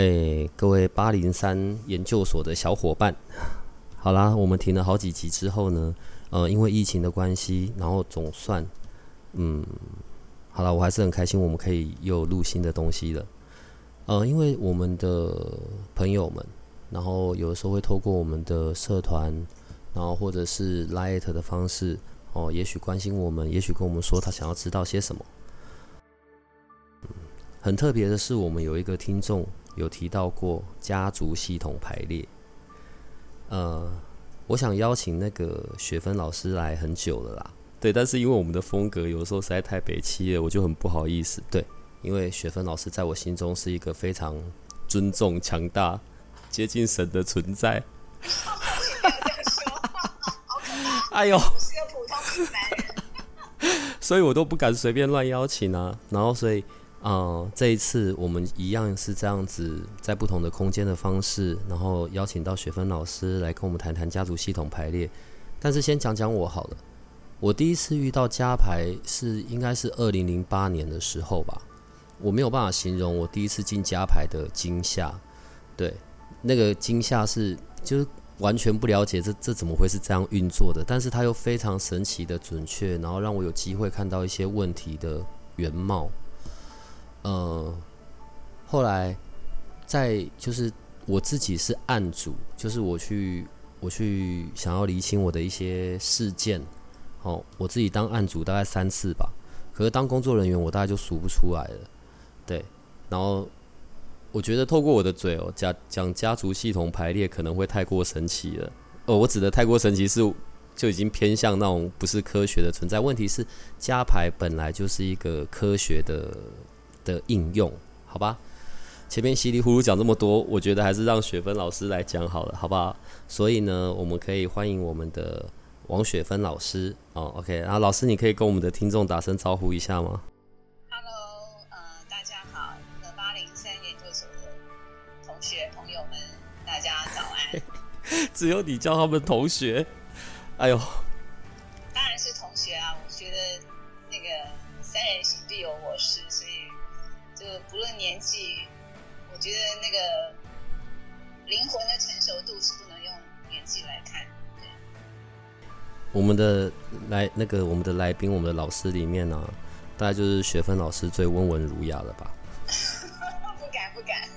哎，各位八零三研究所的小伙伴，好啦，我们停了好几集之后呢，呃，因为疫情的关系，然后总算，嗯，好了，我还是很开心，我们可以又录新的东西了。呃，因为我们的朋友们，然后有的时候会透过我们的社团，然后或者是 light 的方式，哦，也许关心我们，也许跟我们说他想要知道些什么。很特别的是，我们有一个听众。有提到过家族系统排列，呃，我想邀请那个雪芬老师来很久了啦，对，但是因为我们的风格有时候实在太北七了，我就很不好意思，对，因为雪芬老师在我心中是一个非常尊重、强大、接近神的存在。哎呦，是个普通男人，所以我都不敢随便乱邀请啊，然后所以。啊、呃，这一次我们一样是这样子，在不同的空间的方式，然后邀请到雪芬老师来跟我们谈谈家族系统排列。但是先讲讲我好了，我第一次遇到家排是应该是二零零八年的时候吧，我没有办法形容我第一次进家排的惊吓。对，那个惊吓是就是完全不了解这这怎么会是这样运作的，但是它又非常神奇的准确，然后让我有机会看到一些问题的原貌。呃，后来在就是我自己是案主，就是我去我去想要厘清我的一些事件，哦，我自己当案主大概三次吧，可是当工作人员我大概就数不出来了，对，然后我觉得透过我的嘴哦，讲讲家族系统排列可能会太过神奇了，哦，我指的太过神奇是就已经偏向那种不是科学的存在，问题是家排本来就是一个科学的。的应用，好吧，前面稀里糊涂讲这么多，我觉得还是让雪芬老师来讲好了，好不好？所以呢，我们可以欢迎我们的王雪芬老师哦，OK，然后老师，你可以跟我们的听众打声招呼一下吗？Hello，呃，大家好，那八零三研究所的同学朋友们，大家早安。只有你叫他们同学，哎呦，我们的来那个我们的来宾，我们的老师里面呢、啊，大概就是雪芬老师最温文儒雅了吧？不敢不敢。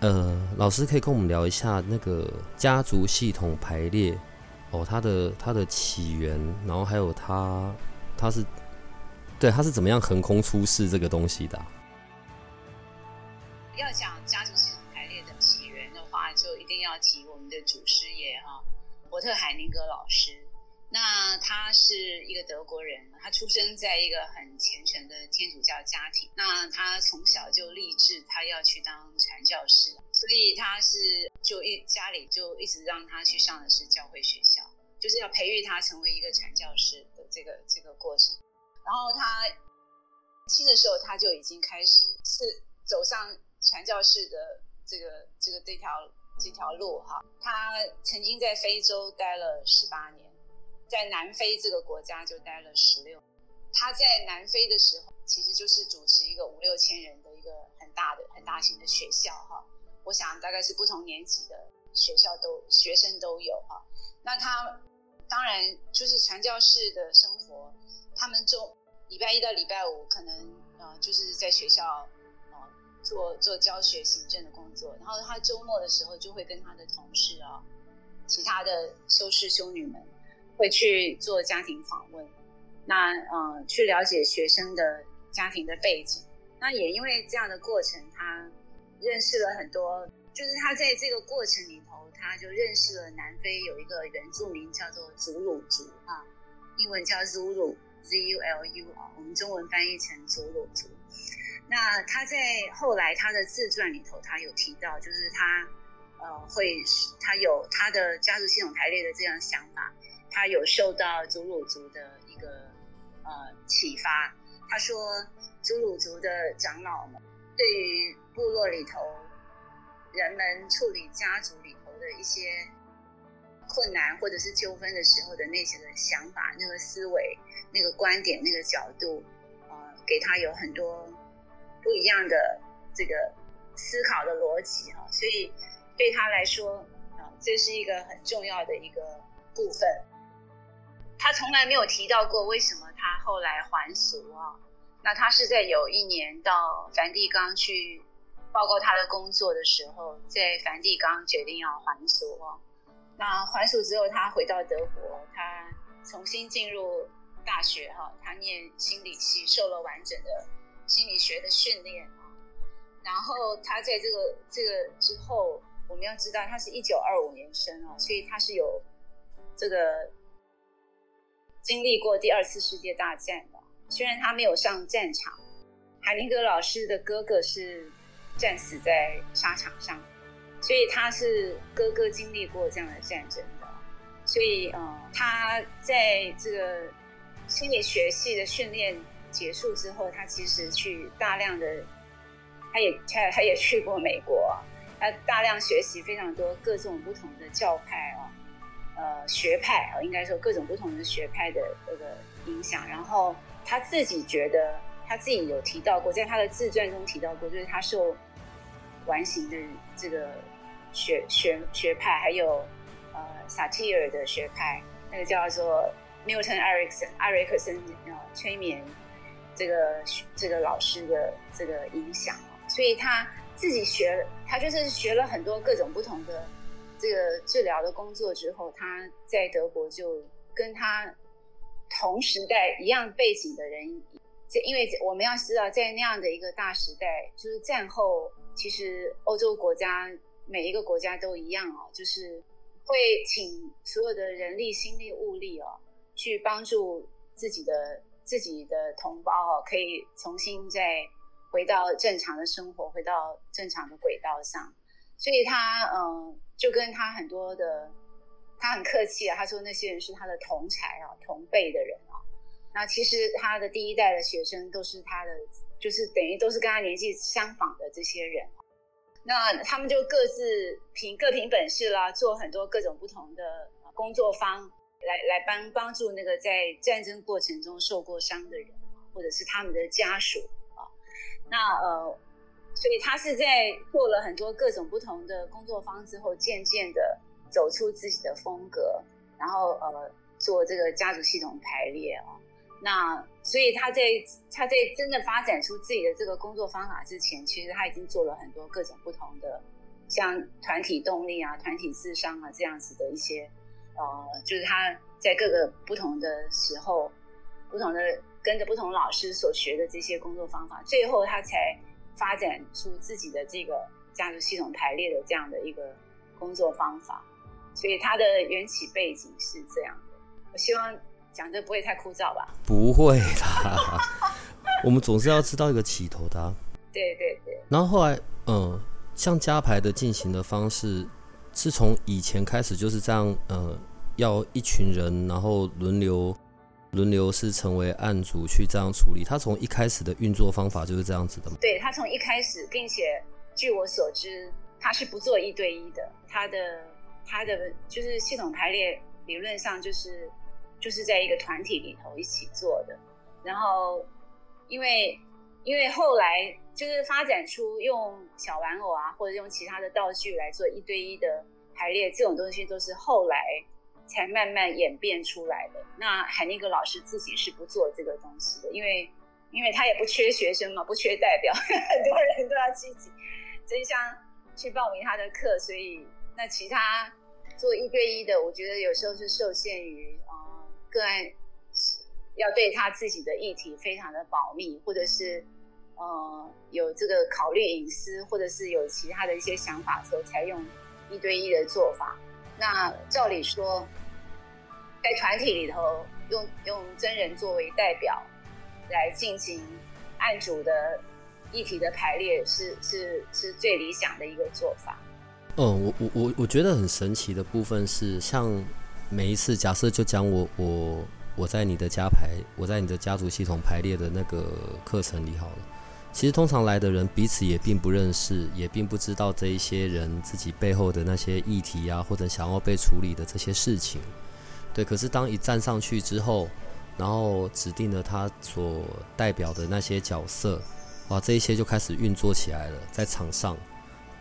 呃，老师可以跟我们聊一下那个家族系统排列哦，它的它的起源，然后还有它它是对它是怎么样横空出世这个东西的、啊？要讲家族系统排列的起源的话，就一定要提我们的祖师爷哈，伯特海宁格老师。那他是一个德国人，他出生在一个很虔诚的天主教家庭。那他从小就立志，他要去当传教士，所以他是就一家里就一直让他去上的是教会学校，就是要培育他成为一个传教士的这个这个过程。然后他轻的时候，他就已经开始是走上。传教士的这个这个这条这条路哈，他曾经在非洲待了十八年，在南非这个国家就待了十六。他在南非的时候，其实就是主持一个五六千人的一个很大的很大型的学校哈。我想大概是不同年级的学校都学生都有哈。那他当然就是传教士的生活，他们就礼拜一到礼拜五可能呃就是在学校。做做教学行政的工作，然后他周末的时候就会跟他的同事啊，其他的修士修女们会去做家庭访问，那呃去了解学生的家庭的背景。那也因为这样的过程，他认识了很多，就是他在这个过程里头，他就认识了南非有一个原住民叫做祖鲁族啊，英文叫 Zulu，Z U L U 啊，我们中文翻译成祖鲁族。那他在后来他的自传里头，他有提到，就是他呃会他有他的家族系统排列的这样想法，他有受到祖鲁族的一个呃启发。他说，祖鲁族的长老们对于部落里头人们处理家族里头的一些困难或者是纠纷的时候的那些的想法、那个思维、那个观点、那个角度，呃，给他有很多。不一样的这个思考的逻辑哈，所以对他来说啊，这是一个很重要的一个部分。他从来没有提到过为什么他后来还俗啊。那他是在有一年到梵蒂冈去报告他的工作的时候，在梵蒂冈决定要还俗啊。那还俗之后，他回到德国，他重新进入大学哈，他念心理系，受了完整的。心理学的训练啊，然后他在这个这个之后，我们要知道他是一九二五年生啊，所以他是有这个经历过第二次世界大战的。虽然他没有上战场，海宁格老师的哥哥是战死在沙场上，所以他是哥哥经历过这样的战争的。所以呃，他在这个心理学系的训练。结束之后，他其实去大量的，他也他他也去过美国，他大量学习非常多各种不同的教派啊，呃学派，应该说各种不同的学派的这个影响。然后他自己觉得，他自己有提到过，在他的自传中提到过，就是他受完形的这个学学学派，还有呃萨提尔的学派，那个叫做 Milton Erickson 艾瑞克森啊催眠。这个这个老师的这个影响，所以他自己学，他就是学了很多各种不同的这个治疗的工作之后，他在德国就跟他同时代一样背景的人，这因为我们要知道，在那样的一个大时代，就是战后，其实欧洲国家每一个国家都一样哦，就是会请所有的人力、心力、物力哦，去帮助自己的。自己的同胞哦，可以重新再回到正常的生活，回到正常的轨道上。所以他嗯，就跟他很多的，他很客气啊，他说那些人是他的同才啊，同辈的人啊。那其实他的第一代的学生都是他的，就是等于都是跟他年纪相仿的这些人。那他们就各自凭各凭本事啦，做很多各种不同的工作坊。来来帮帮助那个在战争过程中受过伤的人，或者是他们的家属啊。那呃，所以他是在做了很多各种不同的工作方之后，渐渐的走出自己的风格，然后呃做这个家族系统排列哦。那所以他在他在真的发展出自己的这个工作方法之前，其实他已经做了很多各种不同的，像团体动力啊、团体智商啊这样子的一些。呃，就是他在各个不同的时候，不同的跟着不同老师所学的这些工作方法，最后他才发展出自己的这个家族系统排列的这样的一个工作方法。所以它的缘起背景是这样的。我希望讲的不会太枯燥吧？不会啦，我们总是要知道一个起头的啊。对对对。然后后来，嗯，像家牌的进行的方式。是从以前开始就是这样，呃，要一群人，然后轮流轮流是成为案主去这样处理。他从一开始的运作方法就是这样子的吗？对，他从一开始，并且据我所知，他是不做一对一的。他的他的就是系统排列理论上就是就是在一个团体里头一起做的。然后因为因为后来。就是发展出用小玩偶啊，或者用其他的道具来做一对一的排列，这种东西都是后来才慢慢演变出来的。那海宁格老师自己是不做这个东西的，因为因为他也不缺学生嘛，不缺代表，很多人都要积极争相去报名他的课，所以那其他做一对一的，我觉得有时候是受限于啊、个案要对他自己的议题非常的保密，或者是。呃，有这个考虑隐私，或者是有其他的一些想法的时候，才用一对一的做法。那照理说，在团体里头用用真人作为代表来进行案主的议题的排列是是是最理想的一个做法。嗯，我我我我觉得很神奇的部分是，像每一次假设就讲我我我在你的家排，我在你的家族系统排列的那个课程里好了。其实通常来的人彼此也并不认识，也并不知道这一些人自己背后的那些议题啊，或者想要被处理的这些事情。对，可是当一站上去之后，然后指定了他所代表的那些角色，哇，这一些就开始运作起来了，在场上，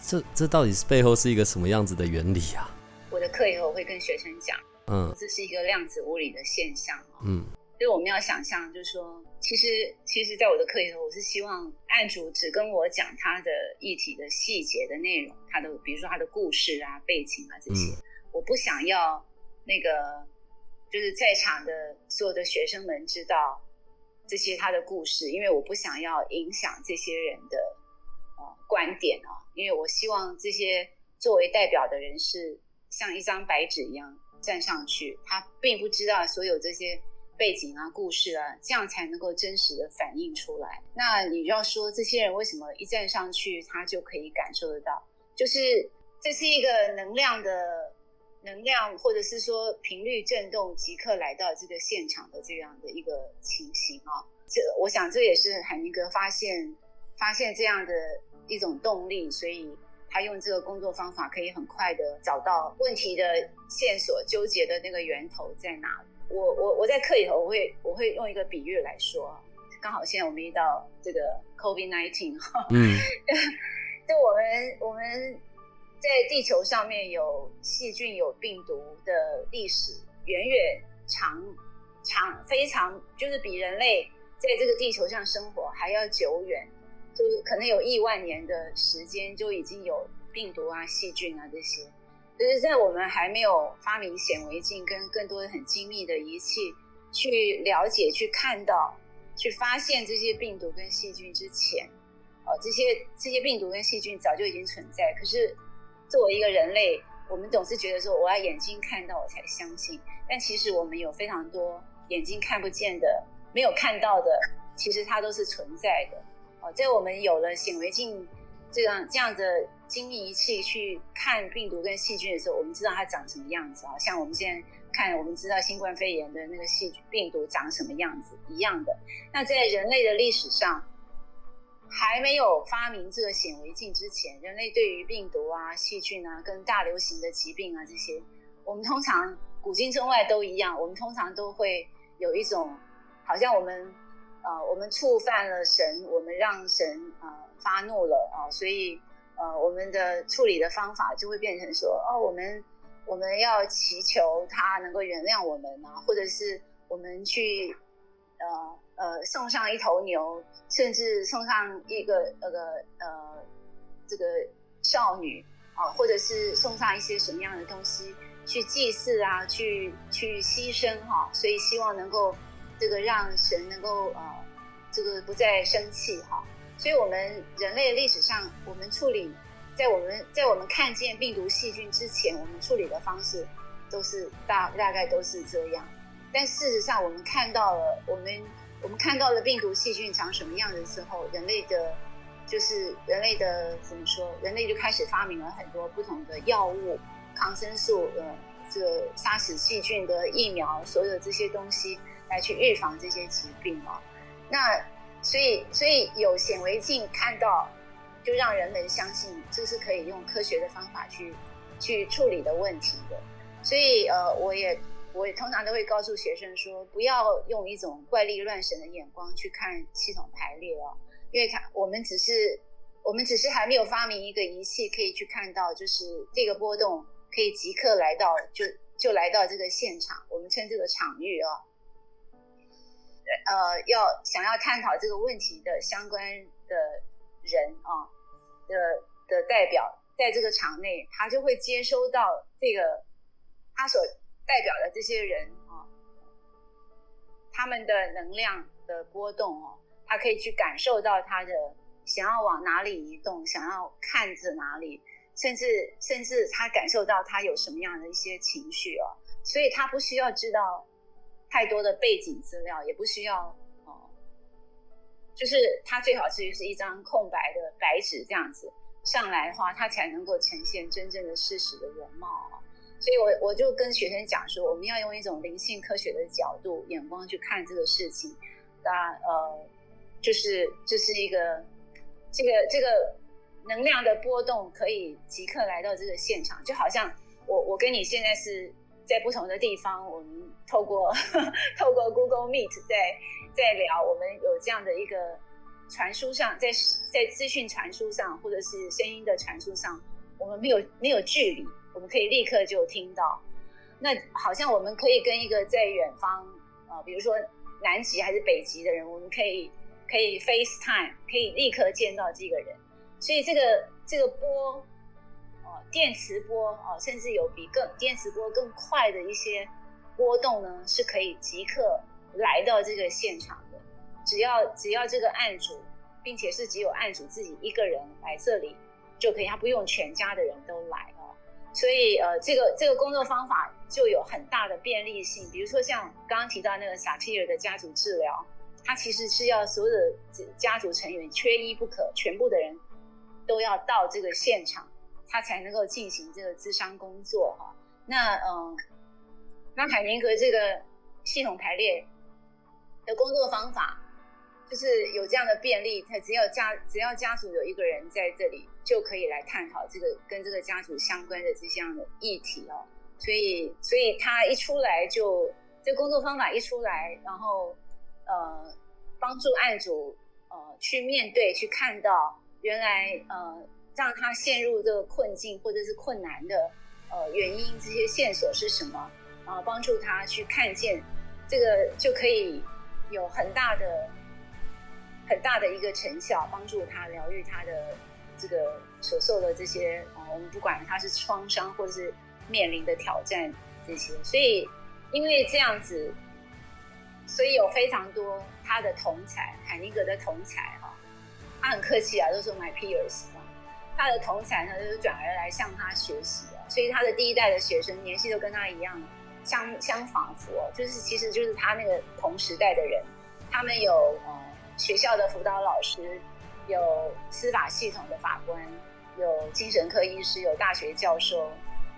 这这到底是背后是一个什么样子的原理啊？我的课以后我会跟学生讲，嗯，这是一个量子物理的现象，嗯。所以我们要想象，就是说，其实，其实，在我的课里头，我是希望案主只跟我讲他的议题的细节的内容，他的，比如说他的故事啊、背景啊这些，嗯、我不想要那个，就是在场的所有的学生们知道这些他的故事，因为我不想要影响这些人的呃观点啊，因为我希望这些作为代表的人是像一张白纸一样站上去，他并不知道所有这些。背景啊，故事啊，这样才能够真实的反映出来。那你要说这些人为什么一站上去，他就可以感受得到？就是这是一个能量的能量，或者是说频率震动，即刻来到这个现场的这样的一个情形啊。这我想这也是海宁格发现发现这样的一种动力，所以他用这个工作方法可以很快的找到问题的线索，纠结的那个源头在哪里。我我我在课里头，我会我会用一个比喻来说，刚好现在我们遇到这个 COVID-19，嗯，就我们我们在地球上面有细菌有病毒的历史，远远长长非常，就是比人类在这个地球上生活还要久远，就是可能有亿万年的时间就已经有病毒啊、细菌啊这些。就是在我们还没有发明显微镜跟更多的很精密的仪器去了解、去看到、去发现这些病毒跟细菌之前，哦，这些这些病毒跟细菌早就已经存在。可是作为一个人类，我们总是觉得说我要眼睛看到我才相信，但其实我们有非常多眼睛看不见的、没有看到的，其实它都是存在的。哦，在我们有了显微镜。这样这样的精密仪器去看病毒跟细菌的时候，我们知道它长什么样子啊？像我们现在看，我们知道新冠肺炎的那个细病毒长什么样子一样的。那在人类的历史上，还没有发明这个显微镜之前，人类对于病毒啊、细菌啊、跟大流行的疾病啊这些，我们通常古今中外都一样，我们通常都会有一种好像我们。呃，我们触犯了神，我们让神呃发怒了啊，所以呃，我们的处理的方法就会变成说，哦，我们我们要祈求他能够原谅我们啊，或者是我们去呃呃送上一头牛，甚至送上一个那个呃这个少女啊，或者是送上一些什么样的东西去祭祀啊，去去牺牲哈，所以希望能够。这个让神能够呃，这个不再生气哈，所以我们人类历史上，我们处理在我们在我们看见病毒细菌之前，我们处理的方式都是大大概都是这样。但事实上，我们看到了我们我们看到了病毒细菌长什么样的时候，人类的就是人类的怎么说？人类就开始发明了很多不同的药物、抗生素呃，这杀死细菌的疫苗，所有这些东西。来去预防这些疾病哦，那所以所以有显微镜看到，就让人们相信这是可以用科学的方法去去处理的问题的。所以呃，我也我也通常都会告诉学生说，不要用一种怪力乱神的眼光去看系统排列哦，因为它我们只是我们只是还没有发明一个仪器可以去看到，就是这个波动可以即刻来到就就来到这个现场，我们称这个场域哦。呃，要想要探讨这个问题的相关的人啊的的代表，在这个场内，他就会接收到这个他所代表的这些人啊，他们的能量的波动哦，他可以去感受到他的想要往哪里移动，想要看着哪里，甚至甚至他感受到他有什么样的一些情绪哦，所以他不需要知道。太多的背景资料也不需要哦，就是它最好是是一张空白的白纸这样子上来的话，它才能够呈现真正的事实的原貌。所以我我就跟学生讲说，我们要用一种灵性科学的角度眼光去看这个事情，那呃，就是就是一个这个这个能量的波动可以即刻来到这个现场，就好像我我跟你现在是。在不同的地方，我们透过 透过 Google Meet 在在聊，我们有这样的一个传输上，在在资讯传输上，或者是声音的传输上，我们没有没有距离，我们可以立刻就听到。那好像我们可以跟一个在远方，呃，比如说南极还是北极的人，我们可以可以 FaceTime，可以立刻见到这个人。所以这个这个波。电磁波啊，甚至有比更电磁波更快的一些波动呢，是可以即刻来到这个现场的。只要只要这个案主，并且是只有案主自己一个人来这里就可以，他不用全家的人都来哦。所以呃，这个这个工作方法就有很大的便利性。比如说像刚刚提到那个萨提尔的家族治疗，它其实是要所有的家族成员缺一不可，全部的人都要到这个现场。他才能够进行这个咨商工作哈。那嗯，那海宁格这个系统排列的工作方法，就是有这样的便利，他只要家只要家族有一个人在这里，就可以来探讨这个跟这个家族相关的这项的议题哦。所以，所以他一出来就这工作方法一出来，然后呃，帮助案主呃去面对，去看到原来呃。让他陷入这个困境或者是困难的呃原因，这些线索是什么？然后帮助他去看见这个，就可以有很大的很大的一个成效，帮助他疗愈他的这个所受的这些啊、我们不管他是创伤或者是面临的挑战这些。所以因为这样子，所以有非常多他的同才，海宁格的同才哈，他很客气啊，都说 my peers。他的同侪呢，就是转而来向他学习的，所以他的第一代的学生年纪都跟他一样，相相仿佛，就是其实就是他那个同时代的人，他们有呃学校的辅导老师，有司法系统的法官，有精神科医师，有大学教授，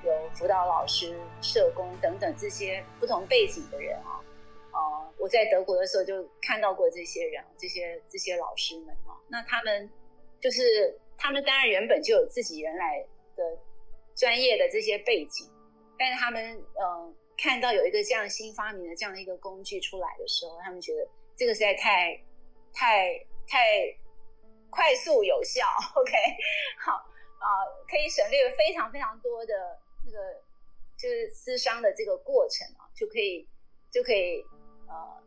有辅导老师、社工等等这些不同背景的人啊，呃，我在德国的时候就看到过这些人，这些这些老师们啊，那他们就是。他们当然原本就有自己原来的专业的这些背景，但是他们嗯、呃、看到有一个这样新发明的这样的一个工具出来的时候，他们觉得这个实在太太太快速有效，OK，好啊、可以省略非常非常多的那个就是咨商的这个过程啊，就可以就可以呃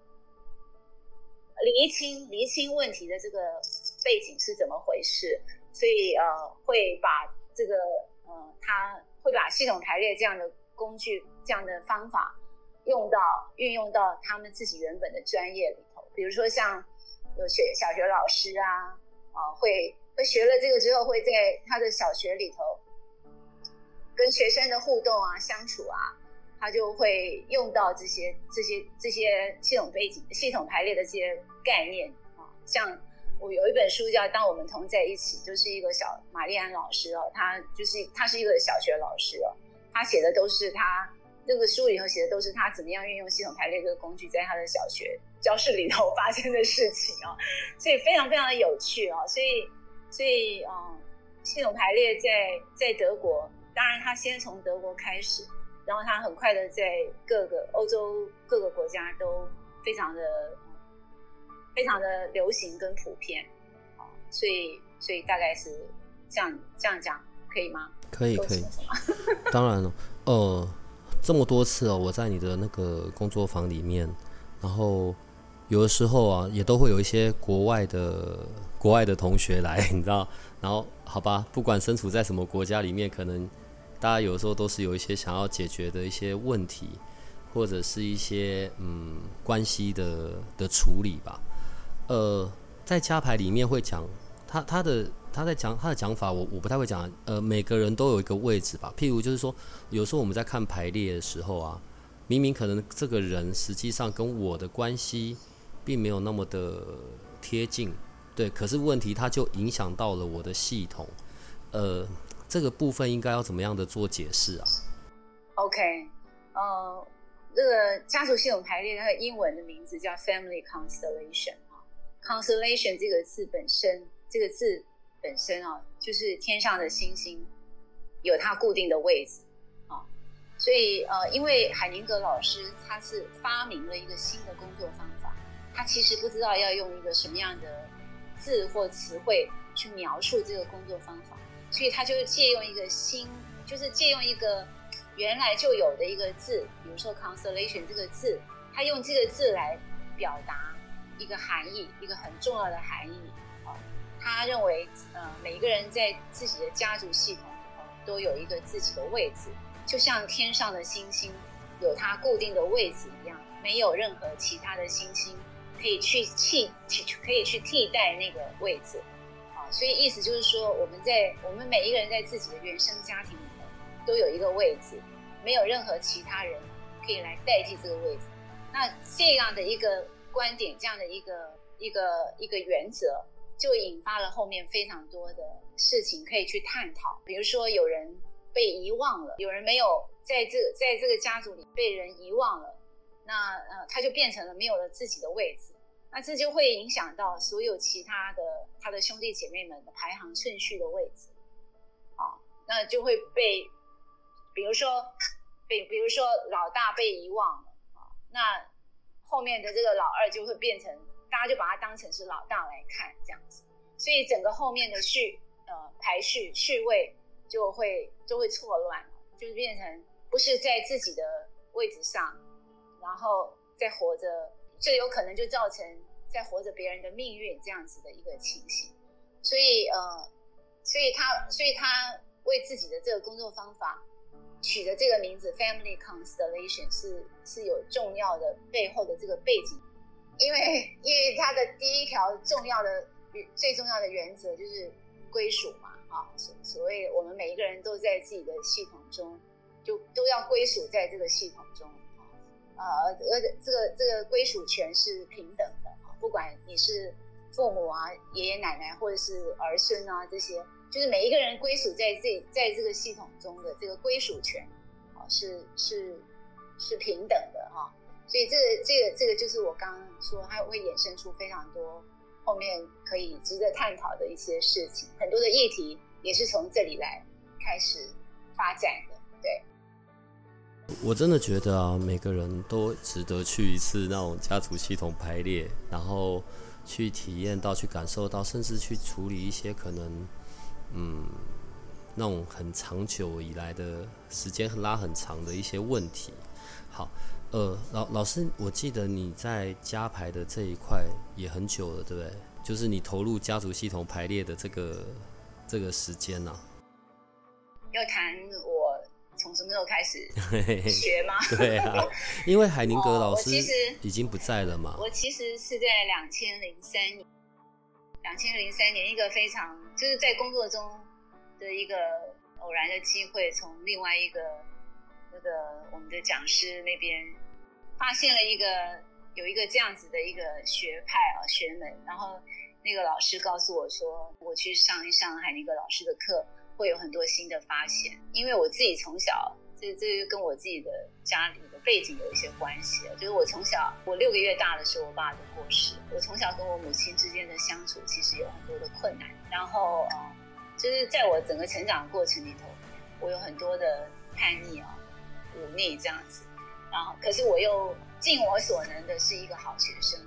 厘清厘清问题的这个背景是怎么回事。所以呃，会把这个呃，他会把系统排列这样的工具、这样的方法用到运用到他们自己原本的专业里头。比如说像有学小学老师啊，啊、会会学了这个之后，会在他的小学里头跟学生的互动啊、相处啊，他就会用到这些这些这些系统背景、系统排列的这些概念啊、像。我有一本书叫《当我们同在一起》，就是一个小玛丽安老师哦，他就是他是一个小学老师哦，他写的都是他那个书里头写的都是他怎么样运用系统排列这个工具在他的小学教室里头发生的事情哦，所以非常非常的有趣哦，所以所以嗯，系统排列在在德国，当然他先从德国开始，然后他很快的在各个欧洲各个国家都非常的。非常的流行跟普遍，所以所以大概是这样这样讲可以吗？可以可以，当然了，呃，这么多次哦，我在你的那个工作坊里面，然后有的时候啊，也都会有一些国外的国外的同学来，你知道，然后好吧，不管身处在什么国家里面，可能大家有时候都是有一些想要解决的一些问题，或者是一些嗯关系的的处理吧。呃，在加牌里面会讲他他的他在讲他的讲法我，我不太会讲。呃，每个人都有一个位置吧。譬如就是说，有时候我们在看排列的时候啊，明明可能这个人实际上跟我的关系并没有那么的贴近，对。可是问题它就影响到了我的系统，呃，这个部分应该要怎么样的做解释啊？OK，呃，这个家族系统排列它的英文的名字叫 Family Constellation，Constellation 这个字本身，这个字本身啊，就是天上的星星有它固定的位置啊。所以，呃，因为海宁格老师他是发明了一个新的工作方法，他其实不知道要用一个什么样的字或词汇去描述这个工作方法，所以他就借用一个新，就是借用一个原来就有的一个字，比如说 constellation 这个字，他用这个字来表达一个含义，一个很重要的含义。啊，他认为，呃，每一个人在自己的家族系统里头都有一个自己的位置。就像天上的星星有它固定的位置一样，没有任何其他的星星可以去替可以去替代那个位置啊。所以意思就是说，我们在我们每一个人在自己的原生家庭里头都有一个位置，没有任何其他人可以来代替这个位置。那这样的一个观点，这样的一个一个一个原则，就引发了后面非常多的事情可以去探讨。比如说有人。被遗忘了，有人没有在这在这个家族里被人遗忘了，那呃他就变成了没有了自己的位置，那这就会影响到所有其他的他的兄弟姐妹们的排行顺序的位置，啊，那就会被，比如说被比如说老大被遗忘了啊，那后面的这个老二就会变成大家就把他当成是老大来看这样子，所以整个后面的序呃排序序位。就会就会错乱，就是变成不是在自己的位置上，然后在活着，就有可能就造成在活着别人的命运这样子的一个情形。所以呃，所以他所以他为自己的这个工作方法取的这个名字 “Family Constellation” 是是有重要的背后的这个背景，因为因为他的第一条重要的最重要的原则就是归属嘛。啊，所所谓我们每一个人都在自己的系统中，就都要归属在这个系统中啊，呃，而这个这个归属权是平等的，不管你是父母啊、爷爷奶奶或者是儿孙啊，这些就是每一个人归属在这在这个系统中的这个归属权啊，是是是平等的哈，所以这个这个这个就是我刚刚说，它会衍生出非常多。后面可以值得探讨的一些事情，很多的议题也是从这里来开始发展的。对，我真的觉得啊，每个人都值得去一次那种家族系统排列，然后去体验到、去感受到，甚至去处理一些可能，嗯，那种很长久以来的时间拉很长的一些问题。好。呃，老老师，我记得你在家排的这一块也很久了，对不对？就是你投入家族系统排列的这个这个时间呢、啊？要谈我从什么时候开始学吗？对啊，因为海宁格老师已经不在了嘛。我，我其实是在两千零三年，两千零三年一个非常就是在工作中的一个偶然的机会，从另外一个。那个我们的讲师那边发现了一个有一个这样子的一个学派啊学门，然后那个老师告诉我说，我去上一上海那个老师的课，会有很多新的发现。因为我自己从小，这这跟我自己的家里背景有一些关系，就是我从小我六个月大的时候，我爸就过世，我从小跟我母亲之间的相处其实有很多的困难，然后啊，就是在我整个成长过程里头，我有很多的叛逆啊。忤逆这样子，然后可是我又尽我所能的是一个好学生，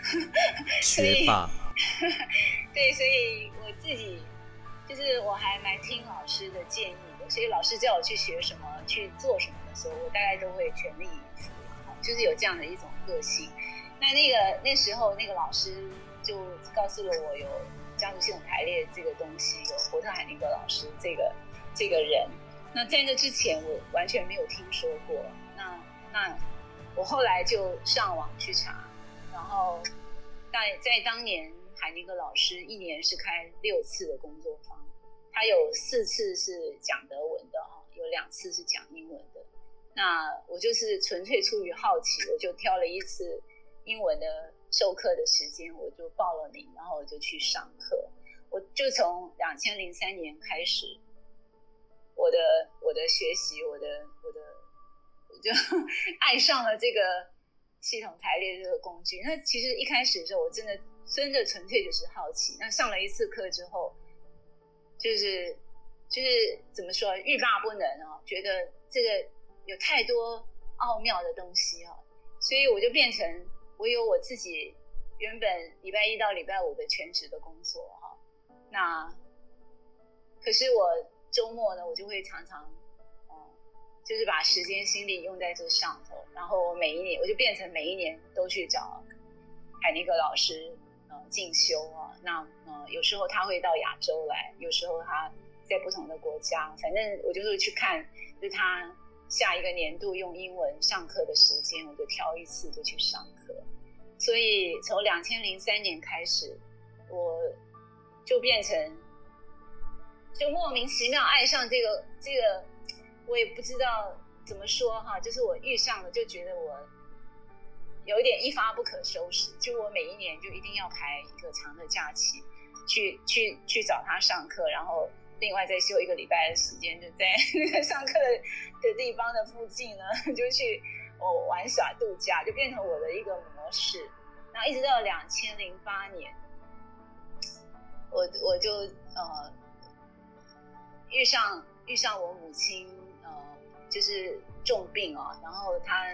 学霸。对，所以我自己就是我还蛮听老师的建议的，所以老师叫我去学什么、去做什么我大概都会全力以赴，就是有这样的一种个性。那那个那时候那个老师就告诉了我有家族系统排列这个东西，有伯特海宁格老师这个这个人。那在那之前，我完全没有听说过。那那我后来就上网去查，然后在在当年，海宁格老师一年是开六次的工作坊，他有四次是讲德文的哈，有两次是讲英文的。那我就是纯粹出于好奇，我就挑了一次英文的授课的时间，我就报了名，然后我就去上课。我就从两千零三年开始，我的我的学习，我的我的，我就 爱上了这个系统排列这个工具。那其实一开始的时候，我真的真的纯粹就是好奇。那上了一次课之后，就是就是怎么说，欲罢不能啊，觉得这个有太多奥妙的东西啊，所以我就变成我有我自己原本礼拜一到礼拜五的全职的工作哈。那可是我周末呢，我就会常常，嗯，就是把时间心力用在这上头。然后我每一年，我就变成每一年都去找海尼格老师，呃，进修啊。那呃，有时候他会到亚洲来，有时候他在不同的国家。反正我就是去看，就是他下一个年度用英文上课的时间，我就挑一次就去上课。所以从两千零三年开始，我。就变成，就莫名其妙爱上这个这个，我也不知道怎么说哈，就是我遇上了，就觉得我有一点一发不可收拾。就我每一年就一定要排一个长的假期，去去去找他上课，然后另外再休一个礼拜的时间，就在上课的地方的附近呢，就去我玩耍度假，就变成我的一个模式。然后一直到两千零八年。我我就呃遇上遇上我母亲呃就是重病啊，然后她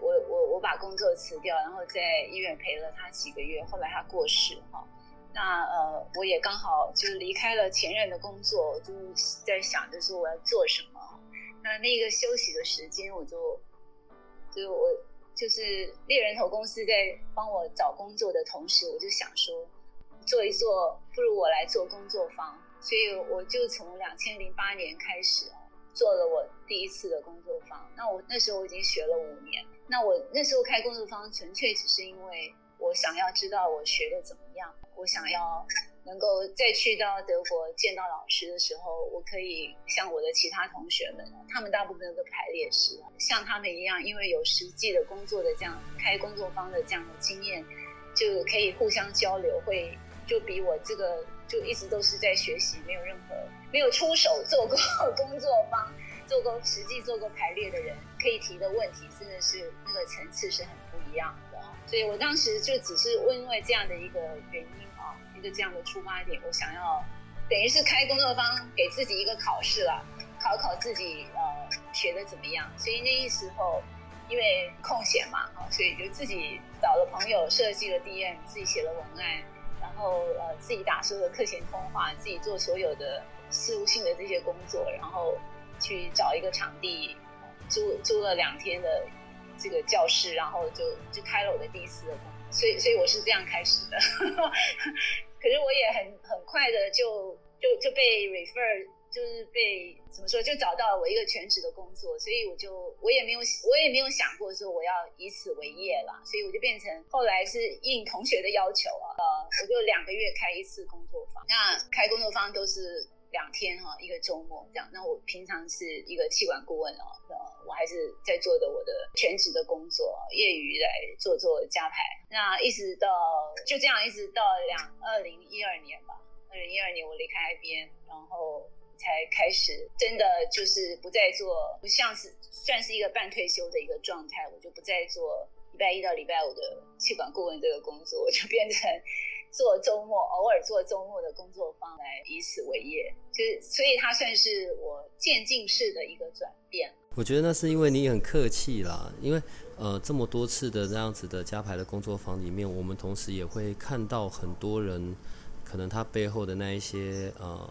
我我我把工作辞掉，然后在医院陪了她几个月，后来她过世哈、那呃我也刚好就离开了前任的工作，我就在想着说我要做什么。那那个休息的时间，我就就我就是猎人头公司在帮我找工作的同时，我就想说。做一做，不如我来做工作坊，所以我就从两千零八年开始做了我第一次的工作坊。那我那时候我已经学了五年，那我那时候开工作坊纯粹只是因为我想要知道我学的怎么样，我想要能够再去到德国见到老师的时候，我可以像我的其他同学们，他们大部分都排列师，像他们一样，因为有实际的工作的这样开工作坊的这样的经验，就可以互相交流，会。就比我这个就一直都是在学习，没有任何没有出手做过 工作坊，做过实际做过排列的人，可以提的问题真的是那个层次是很不一样的。所以我当时就只是因为这样的一个原因，一个这样的出发点，我想要等于是开工作坊给自己一个考试了，考考自己呃学的怎么样。所以那时候因为空闲嘛，所以就自己找了朋友设计了 DM，自己写了文案。然后呃，自己打所有的课前通话，自己做所有的事务性的这些工作，然后去找一个场地，租租了两天的这个教室，然后就就开了我的第一次的，所以所以我是这样开始的。可是我也很很快的就就就被 refer。就是被怎么说，就找到了我一个全职的工作，所以我就我也没有我也没有想过说我要以此为业了，所以我就变成后来是应同学的要求啊，呃，我就两个月开一次工作坊，那开工作坊都是两天哈，一个周末这样。那我平常是一个气管顾问哦，那，我还是在做的我的全职的工作，业余来做做加排。那一直到就这样，一直到两二零一二年吧，二零一二年我离开 IBM，然后。才开始，真的就是不再做，不像是算是一个半退休的一个状态，我就不再做礼拜一到礼拜五的气管顾问这个工作，我就变成做周末，偶尔做周末的工作坊来以此为业，就是所以它算是我渐进式的一个转变。我觉得那是因为你很客气啦，因为呃这么多次的这样子的加排的工作坊里面，我们同时也会看到很多人可能他背后的那一些呃。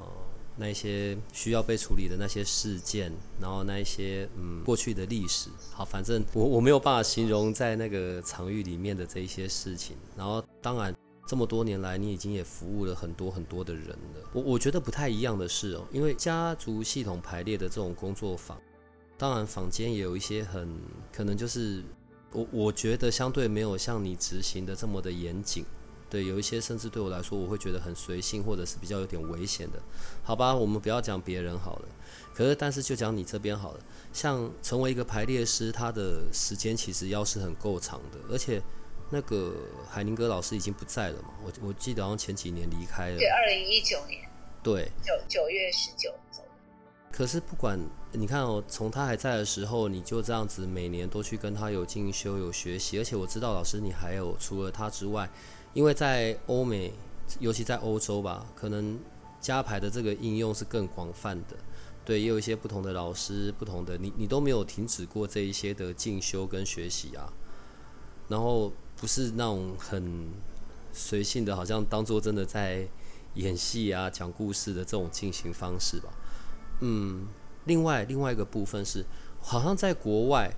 那一些需要被处理的那些事件，然后那一些嗯过去的历史，好，反正我我没有办法形容在那个场域里面的这一些事情。然后当然这么多年来，你已经也服务了很多很多的人了。我我觉得不太一样的是哦，因为家族系统排列的这种工作坊，当然坊间也有一些很可能就是我我觉得相对没有像你执行的这么的严谨。对，有一些甚至对我来说，我会觉得很随性，或者是比较有点危险的，好吧？我们不要讲别人好了，可是但是就讲你这边好了。像成为一个排列师，他的时间其实要是很够长的，而且那个海宁哥老师已经不在了嘛？我我记得好像前几年离开了。对，二零一九年。对。九九月十九走的。可是不管你看哦，从他还在的时候，你就这样子每年都去跟他有进修有学习，而且我知道老师你还有除了他之外，因为在欧美，尤其在欧洲吧，可能加牌的这个应用是更广泛的。对，也有一些不同的老师，不同的你，你都没有停止过这一些的进修跟学习啊。然后不是那种很随性的，好像当做真的在演戏啊、讲故事的这种进行方式吧。嗯，另外另外一个部分是，好像在国外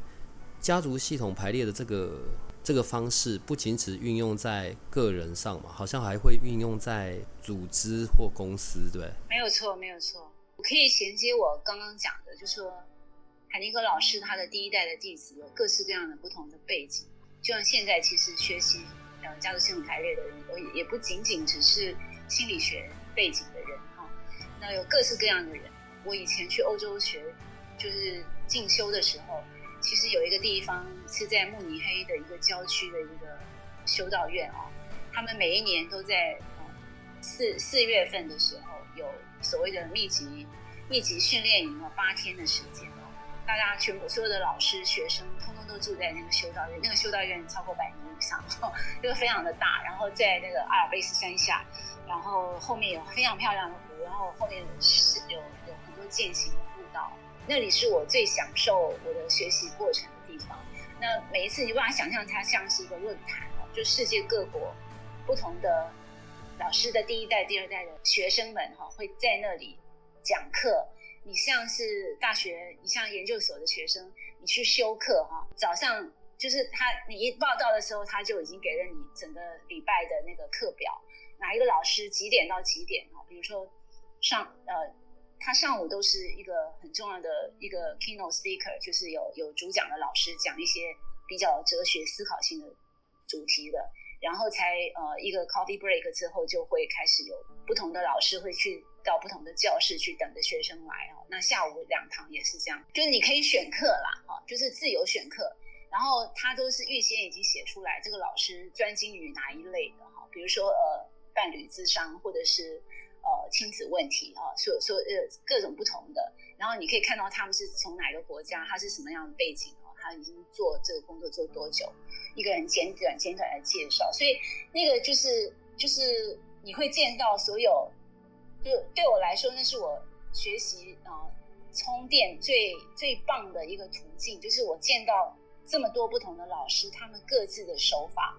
家族系统排列的这个这个方式，不仅只运用在个人上嘛，好像还会运用在组织或公司，对？没有错，没有错。我可以衔接我刚刚讲的，就是说海宁格老师他的第一代的弟子有各式各样的不同的背景。就像现在，其实学习呃家族系统排列的人，也也不仅仅只是心理学背景的人哈。那有各式各样的人。我以前去欧洲学，就是进修的时候，其实有一个地方是在慕尼黑的一个郊区的一个修道院哦。他们每一年都在四四月份的时候有所谓的密集密集训练营啊，八天的时间。大家全部所有的老师、学生，通通都住在那个修道院。那个修道院超过百年以上，就非常的大。然后在那个阿尔卑斯山下，然后后面有非常漂亮的湖，然后后面是有有很多健行的步道。那里是我最享受我的学习过程的地方。那每一次你就把它想象它像是一个论坛哦，就世界各国不同的老师的第一代、第二代的学生们哈，会在那里讲课。你像是大学，你像研究所的学生，你去修课哈，早上就是他，你一报到的时候，他就已经给了你整个礼拜的那个课表，哪一个老师几点到几点哈？比如说上呃，他上午都是一个很重要的一个 keynote speaker，就是有有主讲的老师讲一些比较哲学思考性的主题的，然后才呃一个 coffee break 之后就会开始有不同的老师会去。到不同的教室去等着学生来哦。那下午两堂也是这样，就是你可以选课啦，哈，就是自由选课。然后他都是预先已经写出来，这个老师专精于哪一类的哈，比如说呃伴侣智商，或者是呃亲子问题啊，所所呃各种不同的。然后你可以看到他们是从哪个国家，他是什么样的背景哦，他已经做这个工作做多久，一个人简短简短的介绍。所以那个就是就是你会见到所有。就对我来说，那是我学习啊、充电最最棒的一个途径。就是我见到这么多不同的老师，他们各自的手法，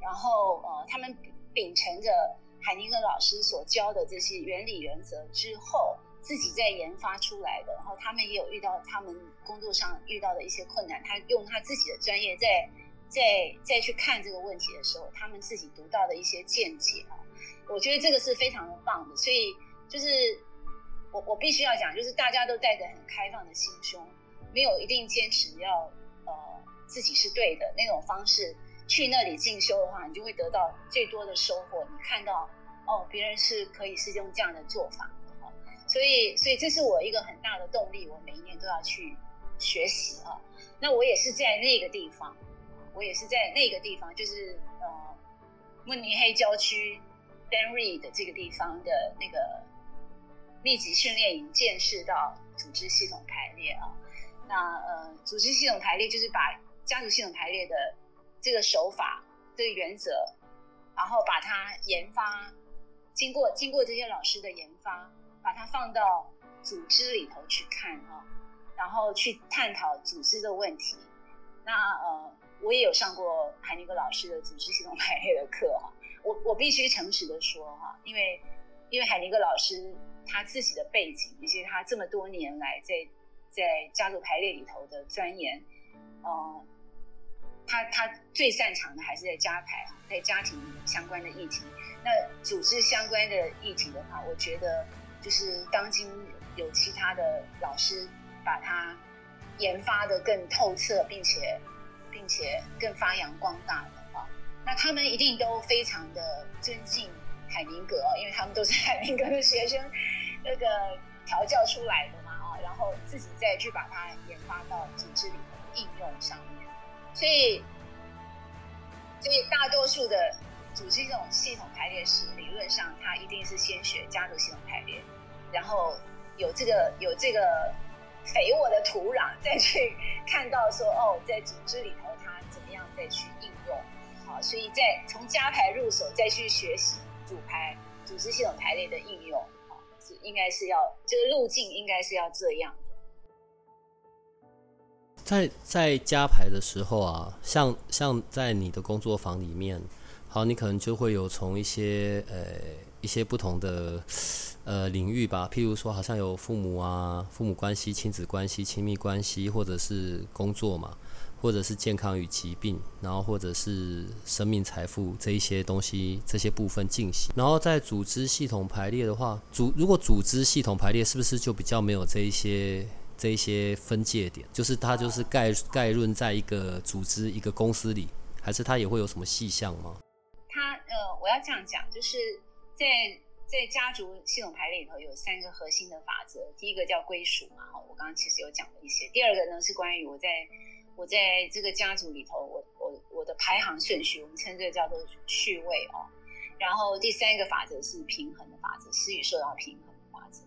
然后呃，他们秉承着海宁格老师所教的这些原理原则之后，自己在研发出来的。然后他们也有遇到他们工作上遇到的一些困难，他用他自己的专业在在在去看这个问题的时候，他们自己独到的一些见解啊。我觉得这个是非常的棒的，所以就是我我必须要讲，就是大家都带着很开放的心胸，没有一定坚持要呃自己是对的那种方式去那里进修的话，你就会得到最多的收获。你看到哦，别人是可以是用这样的做法，所以所以这是我一个很大的动力，我每一年都要去学习啊。那我也是在那个地方，我也是在那个地方，就是呃慕尼黑郊区。Ben Reed 这个地方的那个密集训练营，见识到组织系统排列啊。那呃，组织系统排列就是把家族系统排列的这个手法、这个原则，然后把它研发，经过经过这些老师的研发，把它放到组织里头去看啊，然后去探讨组织的问题。那呃，我也有上过海宁格老师的组织系统排列的课哈。我我必须诚实的说哈，因为因为海宁格老师他自己的背景，以及他这么多年来在在家族排列里头的钻研，呃，他他最擅长的还是在家排，在家庭相关的议题。那组织相关的议题的话，我觉得就是当今有其他的老师把它研发的更透彻，并且并且更发扬光大的。那他们一定都非常的尊敬海宁格，因为他们都是 海宁格的学生，那个调教出来的嘛啊，然后自己再去把它研发到组织里头应用上面。所以，所以大多数的组织这种系统排列师，理论上他一定是先学家族系统排列，然后有这个有这个肥沃的土壤，再去看到说哦，在组织里头他怎么样再去应用。所以在从加牌入手，再去学习组牌组织系统排列的应用，好，是应该是要这个路径应该是要这样。在在加牌的时候啊，像像在你的工作坊里面，好，你可能就会有从一些呃一些不同的呃领域吧，譬如说好像有父母啊、父母关系、亲子关系、亲密关系，或者是工作嘛，或者是健康与疾病，然后或者是生命财富这一些东西这些部分进行。然后在组织系统排列的话，组如果组织系统排列是不是就比较没有这一些？这一些分界点，就是它就是概概论在一个组织、一个公司里，还是它也会有什么细项吗？它呃，我要这样讲，就是在在家族系统排列里头有三个核心的法则，第一个叫归属嘛，我刚刚其实有讲了一些。第二个呢是关于我在我在这个家族里头，我我我的排行顺序，我们称这个叫做序位哦。然后第三个法则是平衡的法则，施与受到平衡的法则。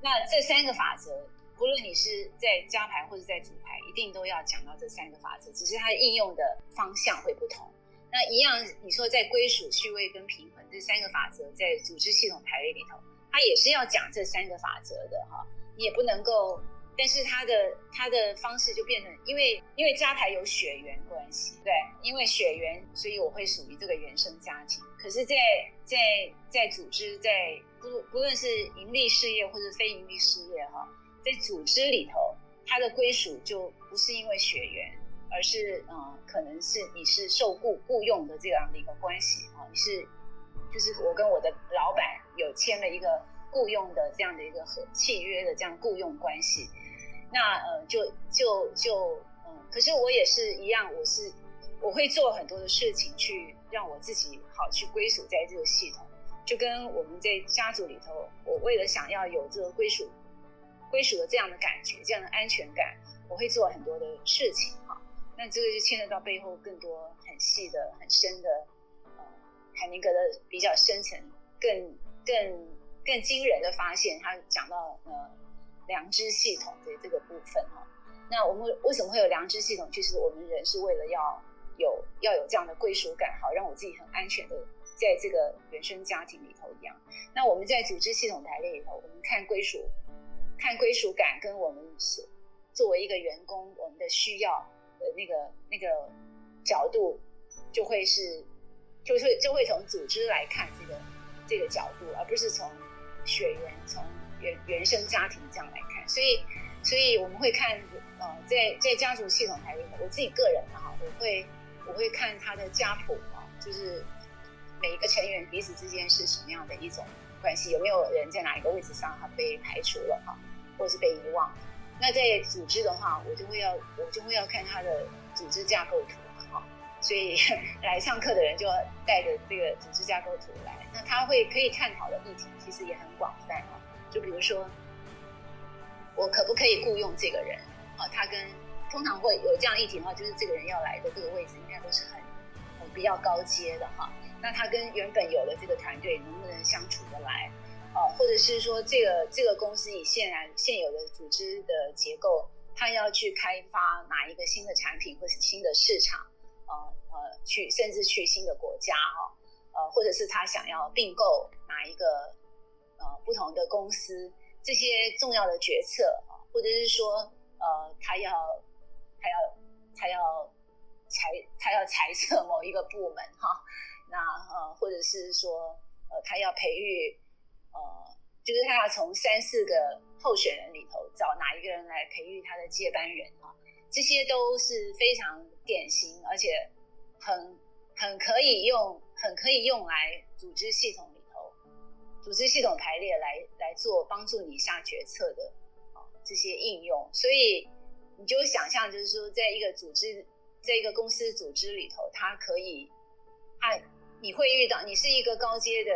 那这三个法则。不论你是在家排或者在组排，一定都要讲到这三个法则，只是它应用的方向会不同。那一样，你说在归属、序位跟平衡这三个法则，在组织系统排列里头，它也是要讲这三个法则的哈。你也不能够，但是他的他的方式就变成，因为因为家台有血缘关系，对，因为血缘，所以我会属于这个原生家庭。可是在，在在组织，在不不论是盈利事业或者非盈利事业哈。在组织里头，它的归属就不是因为血缘，而是嗯、呃，可能是你是受雇雇佣的这样的一个关系啊，你是就是我跟我的老板有签了一个雇佣的这样的一个合契约的这样雇佣关系，那呃就就就嗯、可是我也是一样，我是我会做很多的事情去让我自己好去归属在这个系统，就跟我们在家族里头，我为了想要有这个归属。归属的这样的感觉，这样的安全感，我会做很多的事情哈。那这个就牵扯到背后更多很细的、很深的，呃，海明格的比较深层、更更更惊人的发现。他讲到呃良知系统的这个部分哈。那我们为什么会有良知系统？其实我们人是为了要有要有这样的归属感，好让我自己很安全的在这个原生家庭里头一样。那我们在组织系统排列里头，我们看归属。看归属感跟我们所作为一个员工，我们的需要的那个那个角度，就会是，就会就会从组织来看这个这个角度，而不是从血缘、从原原生家庭这样来看。所以，所以我们会看，呃，在在家族系统排列，我自己个人哈，我会我会看他的家谱啊，就是每一个成员彼此之间是什么样的一种关系，有没有人在哪一个位置上他被排除了哈。或者是被遗忘，那在组织的话，我就会要我就会要看他的组织架构图嘛，哈，所以 来上课的人就要带着这个组织架构图来。那他会可以探讨的议题其实也很广泛哈，就比如说我可不可以雇佣这个人啊？他跟通常会有这样议题的话，就是这个人要来的这个位置应该都是很很比较高阶的哈。那他跟原本有的这个团队能不能相处得来？哦，或者是说，这个这个公司以现然现有的组织的结构，他要去开发哪一个新的产品，或是新的市场，呃呃，去甚至去新的国家哈，呃，或者是他想要并购哪一个呃不同的公司，这些重要的决策啊，或者是说呃，他要他要他要裁他要裁撤某一个部门哈，那呃，或者是说呃，他要培育。呃，就是他要从三四个候选人里头找哪一个人来培育他的接班人啊，这些都是非常典型，而且很很可以用，很可以用来组织系统，组织系统排列来来做帮助你下决策的啊这些应用。所以你就想象，就是说，在一个组织，在一个公司组织里头，它可以，它你会遇到，你是一个高阶的。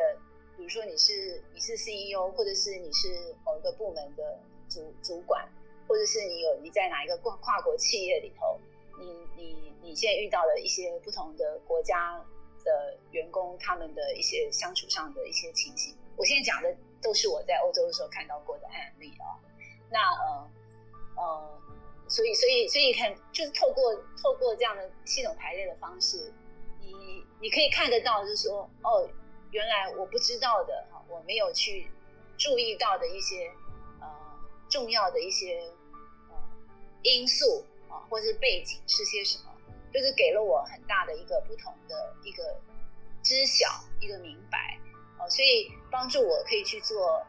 比如说你是你是 CEO，或者是你是某个部门的主主管，或者是你有你在哪一个跨跨国企业里头，你你你现在遇到的一些不同的国家的员工，他们的一些相处上的一些情形。我现在讲的都是我在欧洲的时候看到过的案例啊。那呃呃，所以所以所以看，就是透过透过这样的系统排列的方式，你你可以看得到，就是说哦，原来我不知道的哈，我没有去注意到的一些呃重要的一些呃因素啊，或者是背景是些什么，就是给了我很大的一个不同的一个知晓，一个明白。所以帮助我可以去做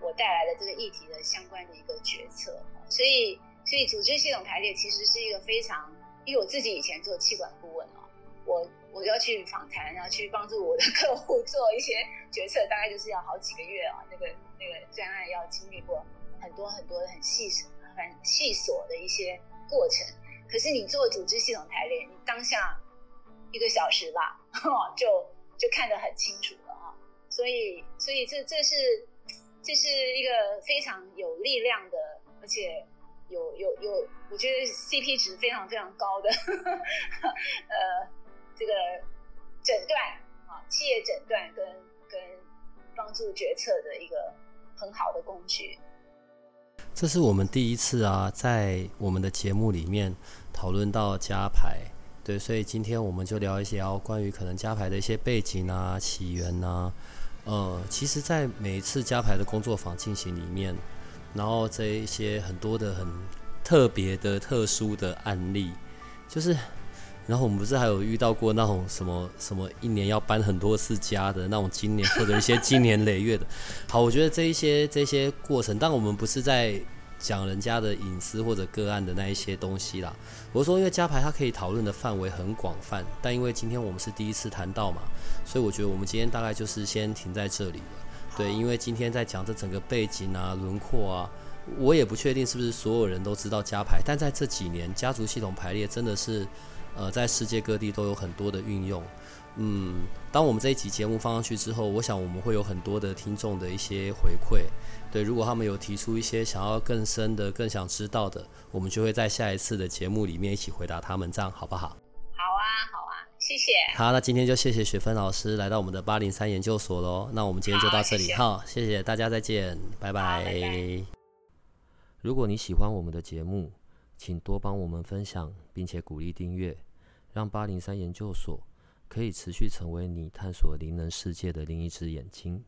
我带来的这个议题的相关的一个决策。所以，所以组织系统排列其实是一个非常，因为我自己以前做气管顾问啊，我我要去访谈，然后去帮助我的 客户做一些决策，大概就是要好几个月啊。那个那个专案要经历过很多很多很细、很细琐的一些过程。可是你做组织系统排列，你当下一个小时吧，就就看得很清楚。所以，所以这这是这是一个非常有力量的，而且有有有，我觉得 CP 值非常非常高的，呃，这个诊断啊，企业诊断跟跟帮助决策的一个很好的工具。这是我们第一次啊，在我们的节目里面讨论到加排，对，所以今天我们就聊一些关于可能加排的一些背景啊、起源啊。呃，其实，在每一次加牌的工作坊进行里面，然后这一些很多的很特别的、特殊的案例，就是，然后我们不是还有遇到过那种什么什么一年要搬很多次家的那种经年，或者一些经年累月的。好，我觉得这一些这些过程，但我们不是在讲人家的隐私或者个案的那一些东西啦。我说，因为家排它可以讨论的范围很广泛，但因为今天我们是第一次谈到嘛。所以我觉得我们今天大概就是先停在这里了，对，因为今天在讲这整个背景啊、轮廓啊，我也不确定是不是所有人都知道家排，但在这几年家族系统排列真的是，呃，在世界各地都有很多的运用。嗯，当我们这一集节目放上去之后，我想我们会有很多的听众的一些回馈，对，如果他们有提出一些想要更深的、更想知道的，我们就会在下一次的节目里面一起回答他们，这样好不好？好啊，好啊。谢谢。好，那今天就谢谢雪芬老师来到我们的八零三研究所喽。那我们今天就到这里，好，谢谢，谢谢大家，再见，拜拜。拜拜。如果你喜欢我们的节目，请多帮我们分享，并且鼓励订阅，让八零三研究所可以持续成为你探索灵能世界的另一只眼睛。